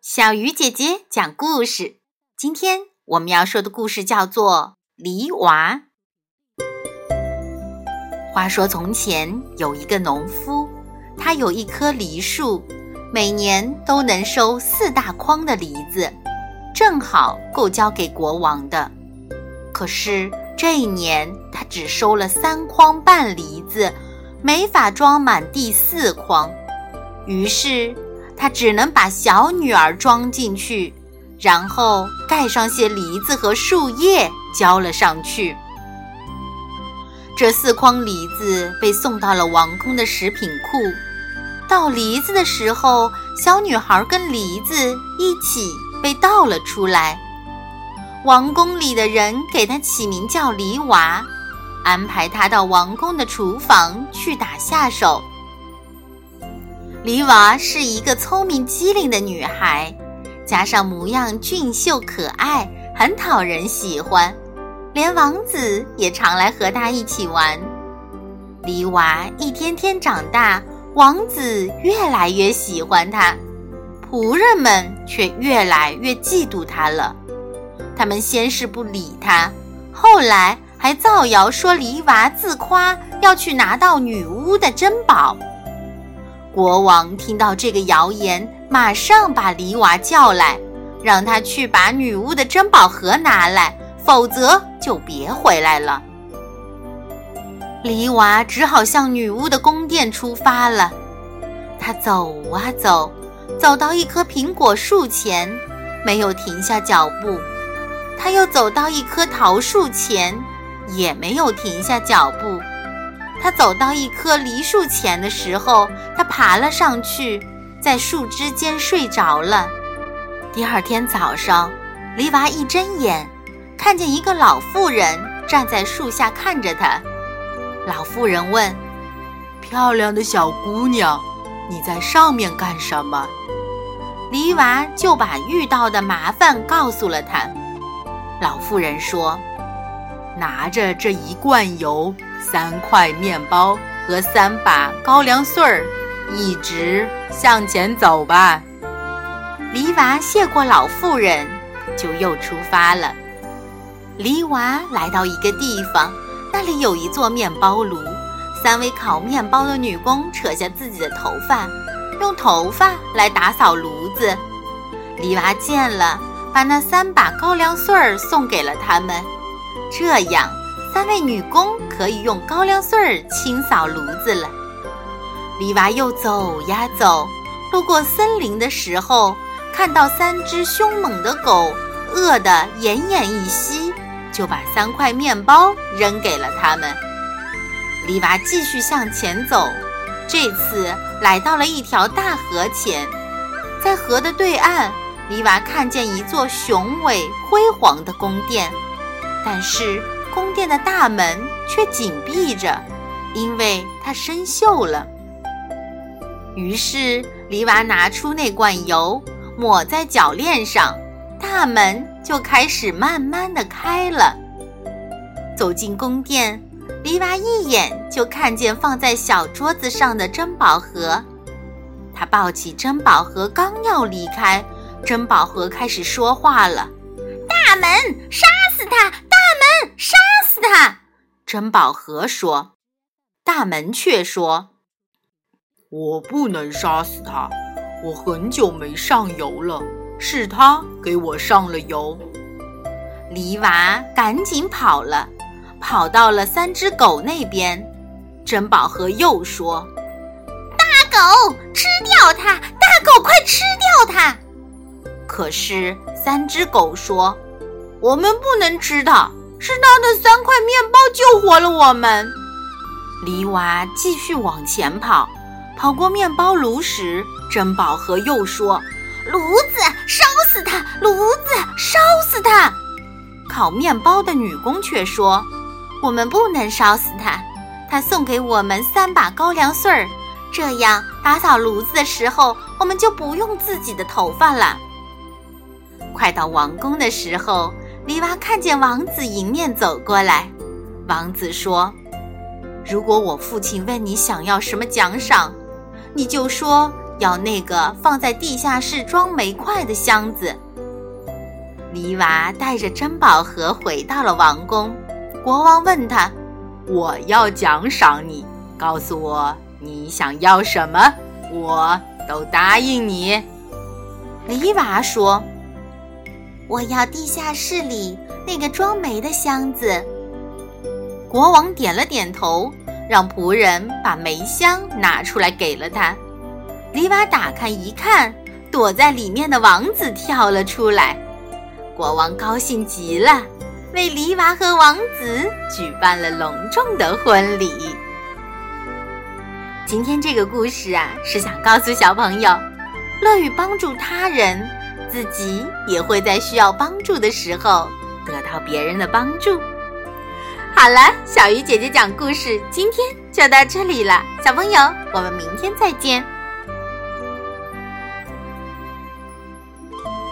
小鱼姐姐讲故事。今天我们要说的故事叫做《梨娃》。话说从前有一个农夫，他有一棵梨树，每年都能收四大筐的梨子，正好够交给国王的。可是这一年他只收了三筐半梨子，没法装满第四筐，于是。他只能把小女儿装进去，然后盖上些梨子和树叶，交了上去。这四筐梨子被送到了王宫的食品库。倒梨子的时候，小女孩跟梨子一起被倒了出来。王宫里的人给她起名叫梨娃，安排她到王宫的厨房去打下手。梨娃是一个聪明机灵的女孩，加上模样俊秀可爱，很讨人喜欢，连王子也常来和她一起玩。梨娃一天天长大，王子越来越喜欢她，仆人们却越来越嫉妒她了。他们先是不理她，后来还造谣说梨娃自夸要去拿到女巫的珍宝。国王听到这个谣言，马上把梨娃叫来，让他去把女巫的珍宝盒拿来，否则就别回来了。梨娃只好向女巫的宫殿出发了。他走啊走，走到一棵苹果树前，没有停下脚步；他又走到一棵桃树前，也没有停下脚步。他走到一棵梨树前的时候，他爬了上去，在树枝间睡着了。第二天早上，梨娃一睁眼，看见一个老妇人站在树下看着他。老妇人问：“漂亮的小姑娘，你在上面干什么？”梨娃就把遇到的麻烦告诉了他。老妇人说：“拿着这一罐油。”三块面包和三把高粱穗儿，一直向前走吧。梨娃谢过老妇人，就又出发了。梨娃来到一个地方，那里有一座面包炉。三位烤面包的女工扯下自己的头发，用头发来打扫炉子。梨娃见了，把那三把高粱穗儿送给了他们。这样。三位女工可以用高粱穗儿清扫炉子了。梨娃又走呀走，路过森林的时候，看到三只凶猛的狗，饿得奄奄一息，就把三块面包扔给了他们。梨娃继续向前走，这次来到了一条大河前，在河的对岸，梨娃看见一座雄伟辉煌的宫殿，但是。宫殿的大门却紧闭着，因为它生锈了。于是黎娃拿出那罐油，抹在铰链上，大门就开始慢慢的开了。走进宫殿，黎娃一眼就看见放在小桌子上的珍宝盒。他抱起珍宝盒，刚要离开，珍宝盒开始说话了：“，大门，杀！”他，珍宝盒说：“大门却说，我不能杀死他，我很久没上油了，是他给我上了油。”梨娃赶紧跑了，跑到了三只狗那边。珍宝盒又说：“大狗，吃掉它！大狗，快吃掉它！”可是三只狗说：“我们不能吃它。”是他的三块面包救活了我们。梨娃继续往前跑，跑过面包炉时，珍宝盒又说：“炉子烧死他，炉子烧死他。”烤面包的女工却说：“我们不能烧死他，他送给我们三把高粱穗儿，这样打扫炉子的时候，我们就不用自己的头发了。”快到王宫的时候。梨娃看见王子迎面走过来，王子说：“如果我父亲问你想要什么奖赏，你就说要那个放在地下室装煤块的箱子。黎娃带着珍宝盒回到了王宫。国王问他：“我要奖赏你，告诉我你想要什么，我都答应你。”黎娃说：“我要地下室里那个装煤的箱子。”国王点了点头，让仆人把煤箱拿出来给了他。黎娃打开一看，躲在里面的王子跳了出来。国王高兴极了，为黎娃和王子举办了隆重的婚礼。今天这个故事啊，是想告诉小朋友，乐于帮助他人，自己也会在需要帮助的时候得到别人的帮助。好了，小鱼姐姐讲故事今天就到这里了，小朋友，我们明天再见。